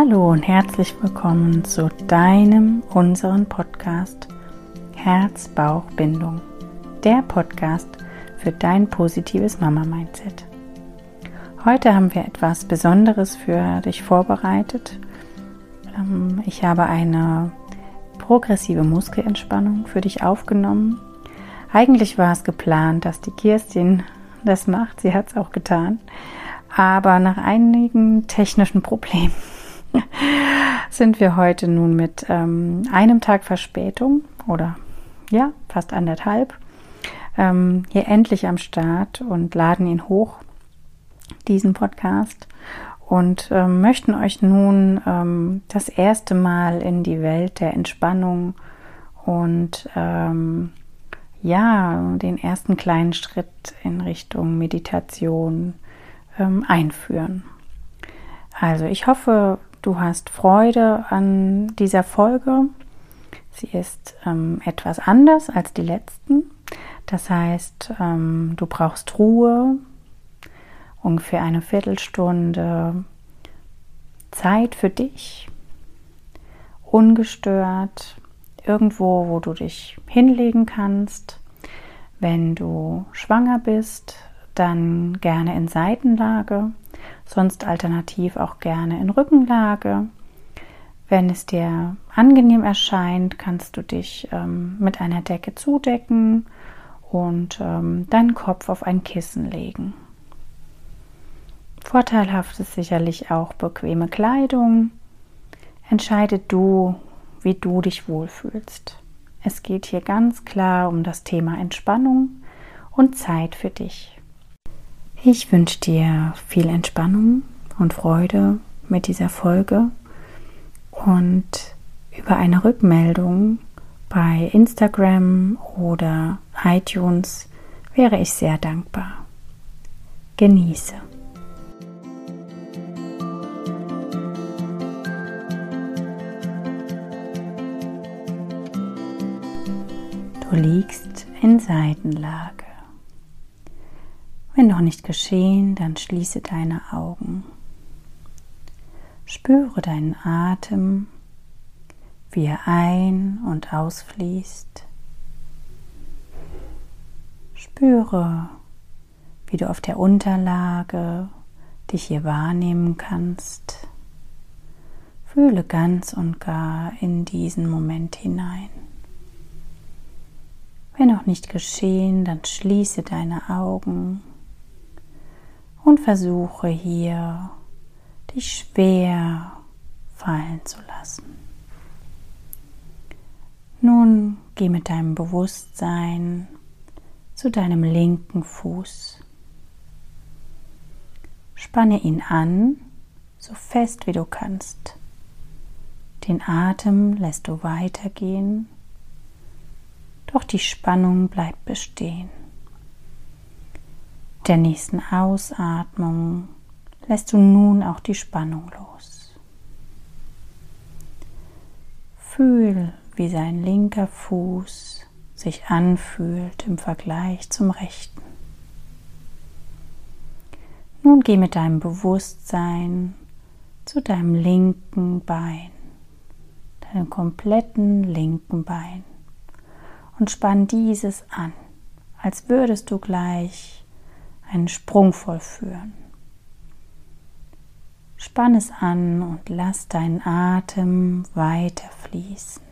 Hallo und herzlich willkommen zu deinem, unseren Podcast Herz-Bauch-Bindung. Der Podcast für dein positives Mama-Mindset. Heute haben wir etwas Besonderes für dich vorbereitet. Ähm, ich habe eine progressive Muskelentspannung für dich aufgenommen. Eigentlich war es geplant, dass die Kirstin das macht. Sie hat es auch getan. Aber nach einigen technischen Problemen sind wir heute nun mit ähm, einem Tag Verspätung oder ja, fast anderthalb ähm, hier endlich am Start und laden ihn hoch, diesen Podcast, und ähm, möchten euch nun ähm, das erste Mal in die Welt der Entspannung und ähm, ja, den ersten kleinen Schritt in Richtung Meditation ähm, einführen. Also ich hoffe, du hast Freude an dieser Folge. Sie ist ähm, etwas anders als die letzten. Das heißt, ähm, du brauchst Ruhe, ungefähr eine Viertelstunde Zeit für dich, ungestört, irgendwo, wo du dich hinlegen kannst. Wenn du schwanger bist, dann gerne in Seitenlage, sonst alternativ auch gerne in Rückenlage. Wenn es dir angenehm erscheint, kannst du dich ähm, mit einer Decke zudecken und ähm, deinen Kopf auf ein Kissen legen. Vorteilhaft ist sicherlich auch bequeme Kleidung. Entscheide du, wie du dich wohlfühlst. Es geht hier ganz klar um das Thema Entspannung und Zeit für dich. Ich wünsche dir viel Entspannung und Freude mit dieser Folge und über eine Rückmeldung bei Instagram oder iTunes wäre ich sehr dankbar. Genieße. Du liegst in Seitenlage. Wenn noch nicht geschehen, dann schließe deine Augen. Spüre deinen Atem, wie er ein- und ausfließt. Spüre, wie du auf der Unterlage dich hier wahrnehmen kannst. Fühle ganz und gar in diesen Moment hinein. Wenn noch nicht geschehen, dann schließe deine Augen und versuche hier dich schwer fallen zu lassen. Nun geh mit deinem Bewusstsein zu deinem linken Fuß. Spanne ihn an, so fest wie du kannst. Den Atem lässt du weitergehen doch die Spannung bleibt bestehen. Der nächsten Ausatmung lässt du nun auch die Spannung los. Fühl, wie sein linker Fuß sich anfühlt im Vergleich zum rechten. Nun geh mit deinem Bewusstsein zu deinem linken Bein, deinem kompletten linken Bein und spann dieses an, als würdest du gleich einen Sprung vollführen. Spann es an und lass deinen Atem weiter fließen.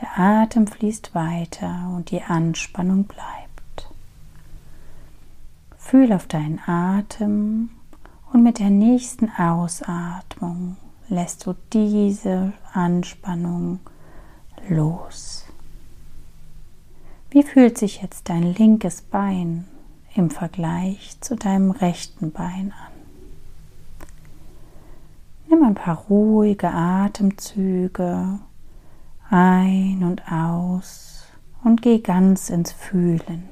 Der Atem fließt weiter und die Anspannung bleibt. Fühl auf deinen Atem und mit der nächsten Ausatmung lässt du diese Anspannung los. Wie fühlt sich jetzt dein linkes Bein im Vergleich zu deinem rechten Bein an? Nimm ein paar ruhige Atemzüge ein und aus und geh ganz ins Fühlen.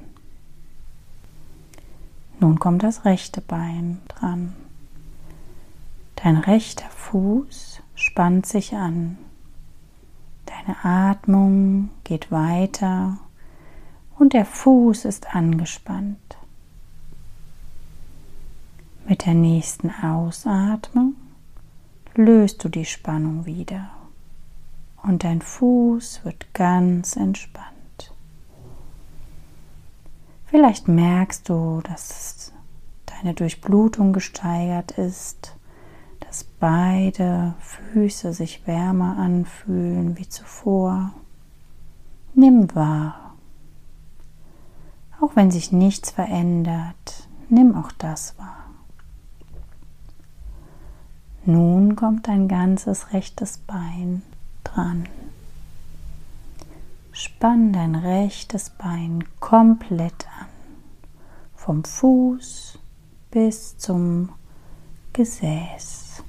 Nun kommt das rechte Bein dran. Dein rechter Fuß spannt sich an. Deine Atmung geht weiter und der Fuß ist angespannt. Mit der nächsten Ausatmung löst du die Spannung wieder und dein Fuß wird ganz entspannt. Vielleicht merkst du, dass deine Durchblutung gesteigert ist, dass beide Füße sich wärmer anfühlen wie zuvor. Nimm wahr. Auch wenn sich nichts verändert, nimm auch das wahr. Nun kommt dein ganzes rechtes Bein dran. Spann dein rechtes Bein komplett an, vom Fuß bis zum Gesäß.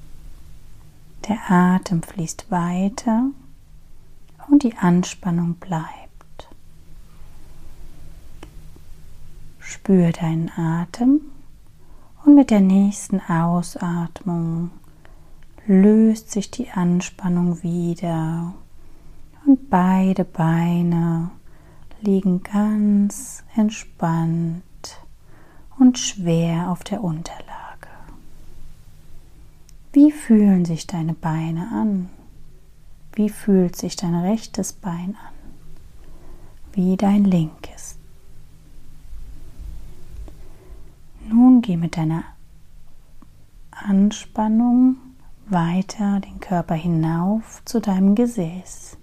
Der Atem fließt weiter und die Anspannung bleibt. Spür deinen Atem und mit der nächsten Ausatmung löst sich die Anspannung wieder und beide Beine liegen ganz entspannt und schwer auf der Unterlage. Wie fühlen sich deine Beine an? Wie fühlt sich dein rechtes Bein an? Wie dein linkes? Nun geh mit deiner Anspannung weiter den Körper hinauf zu deinem Gesäß.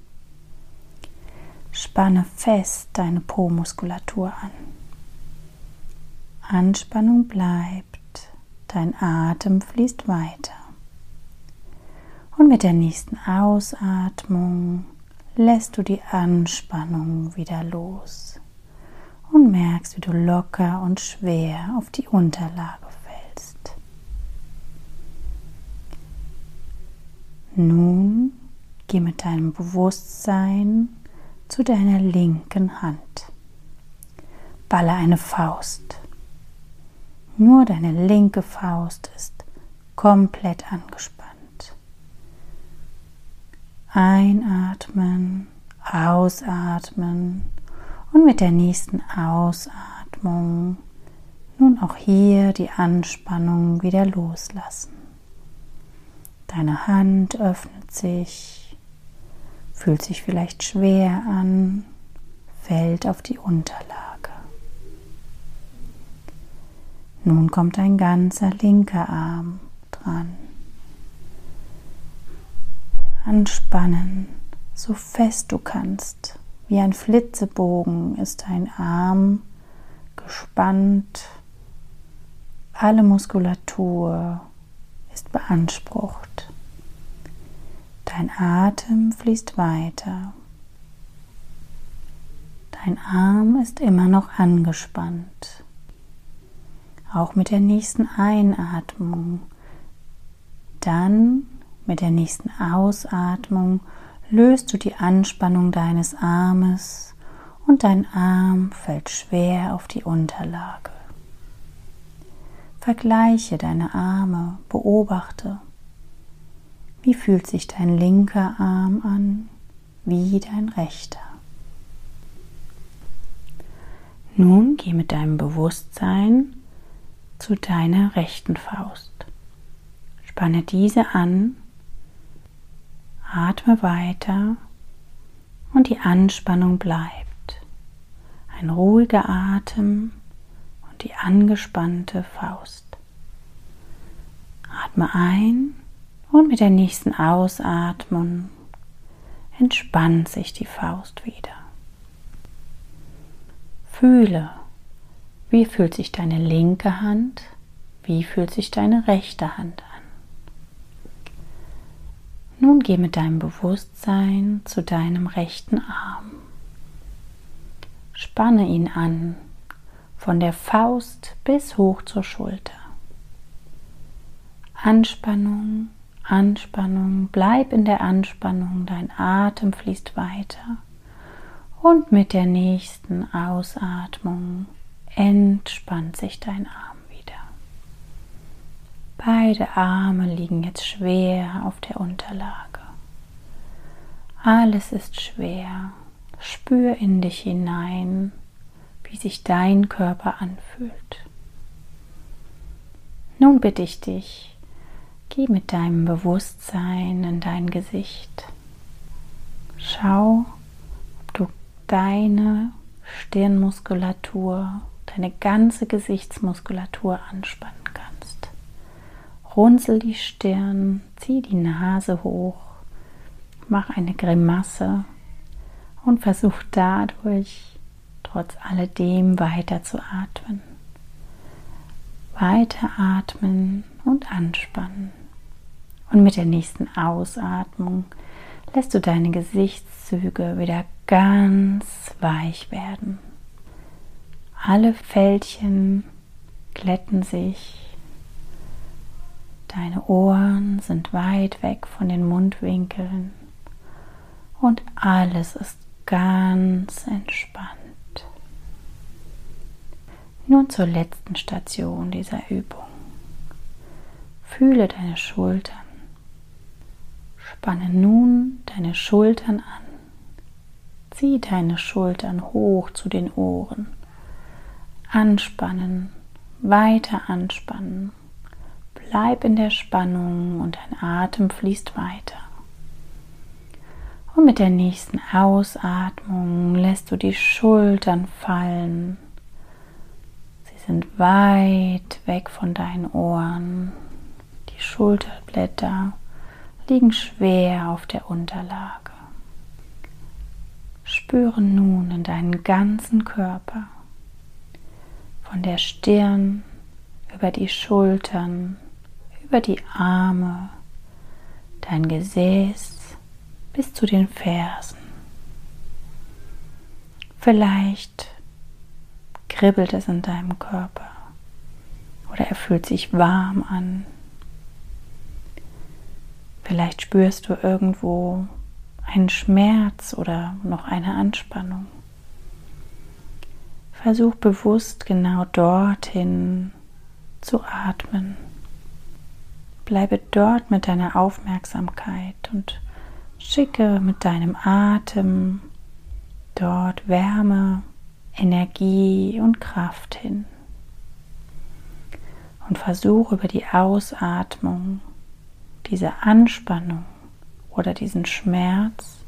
Spanne fest deine Po-Muskulatur an. Anspannung bleibt, dein Atem fließt weiter. Und mit der nächsten Ausatmung lässt du die Anspannung wieder los und merkst, wie du locker und schwer auf die Unterlage Nun geh mit deinem Bewusstsein zu deiner linken Hand. Balle eine Faust. Nur deine linke Faust ist komplett angespannt. Einatmen, ausatmen und mit der nächsten Ausatmung nun auch hier die Anspannung wieder loslassen. Deine Hand öffnet sich fühlt sich vielleicht schwer an, fällt auf die Unterlage. Nun kommt ein ganzer linker Arm dran. Anspannen, so fest du kannst. Wie ein Flitzebogen ist dein Arm gespannt. Alle Muskulatur ist beansprucht. Dein Atem fließt weiter. Dein Arm ist immer noch angespannt. Auch mit der nächsten Einatmung. Dann mit der nächsten Ausatmung löst du die Anspannung deines Armes und dein Arm fällt schwer auf die Unterlage. Vergleiche deine Arme, beobachte, wie fühlt sich dein linker Arm an? Wie dein rechter? Nun geh mit deinem Bewusstsein zu deiner rechten Faust. Spanne diese an, atme weiter und die Anspannung bleibt. Ein ruhiger Atem die angespannte Faust. Atme ein und mit der nächsten Ausatmung entspannt sich die Faust wieder. Fühle, wie fühlt sich deine linke Hand, wie fühlt sich deine rechte Hand an. Nun geh mit deinem Bewusstsein zu deinem rechten Arm. Spanne ihn an, von der Faust bis hoch zur Schulter. Anspannung Anspannung, bleib in der Anspannung, dein Atem fließt weiter und mit der nächsten Ausatmung entspannt sich dein Arm wieder. Beide Arme liegen jetzt schwer auf der Unterlage. Alles ist schwer. Spür in dich hinein, wie sich dein Körper anfühlt. Nun bitte ich dich, Geh mit deinem Bewusstsein in dein Gesicht. Schau, ob du deine Stirnmuskulatur, deine ganze Gesichtsmuskulatur anspannen kannst. Runzel die Stirn, zieh die Nase hoch, mach eine Grimasse und versuch dadurch trotz alledem weiter zu atmen. Weiter atmen und anspannen. Und mit der nächsten Ausatmung lässt du deine Gesichtszüge wieder ganz weich werden. Alle Fältchen glätten sich. Deine Ohren sind weit weg von den Mundwinkeln und alles ist ganz entspannt. Nun zur letzten Station dieser Übung. Fühle deine Schultern. Spanne nun deine Schultern an. Zieh deine Schultern hoch zu den Ohren. Anspannen, weiter anspannen. Bleib in der Spannung und dein Atem fließt weiter. Und mit der nächsten Ausatmung lässt du die Schultern fallen sind weit weg von deinen Ohren. Die Schulterblätter liegen schwer auf der Unterlage. Spüre nun in deinen ganzen Körper, von der Stirn über die Schultern, über die Arme, dein Gesäß bis zu den Fersen. Vielleicht kribbelt es in deinem Körper oder er fühlt sich warm an. Vielleicht spürst du irgendwo einen Schmerz oder noch eine Anspannung. Versuch bewusst genau dorthin zu atmen. Bleibe dort mit deiner Aufmerksamkeit und schicke mit deinem Atem dort Wärme Energie und Kraft hin. Und versuche über die Ausatmung diese Anspannung oder diesen Schmerz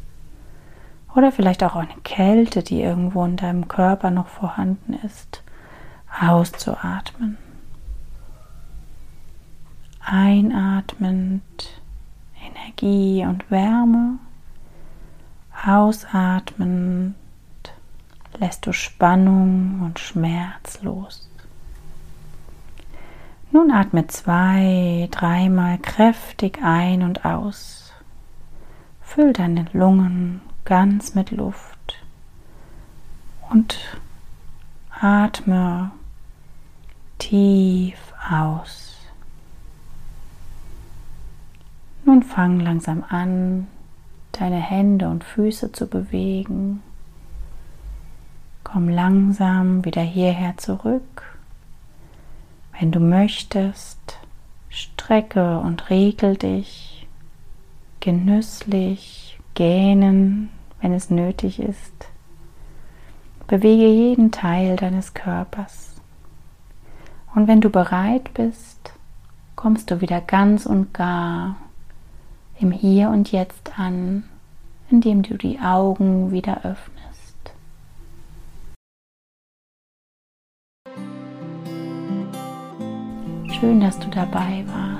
oder vielleicht auch eine Kälte, die irgendwo in deinem Körper noch vorhanden ist, auszuatmen. Einatmend Energie und Wärme, ausatmend lässt du Spannung und Schmerz los. Nun atme zwei, dreimal kräftig ein und aus. Füll deine Lungen ganz mit Luft und atme tief aus. Nun fang langsam an, deine Hände und Füße zu bewegen Komm langsam wieder hierher zurück. Wenn du möchtest, strecke und regel dich genüsslich, gähnen, wenn es nötig ist. Bewege jeden Teil deines Körpers. Und wenn du bereit bist, kommst du wieder ganz und gar im Hier und Jetzt an, indem du die Augen wieder öffnest. Schön, dass du dabei warst.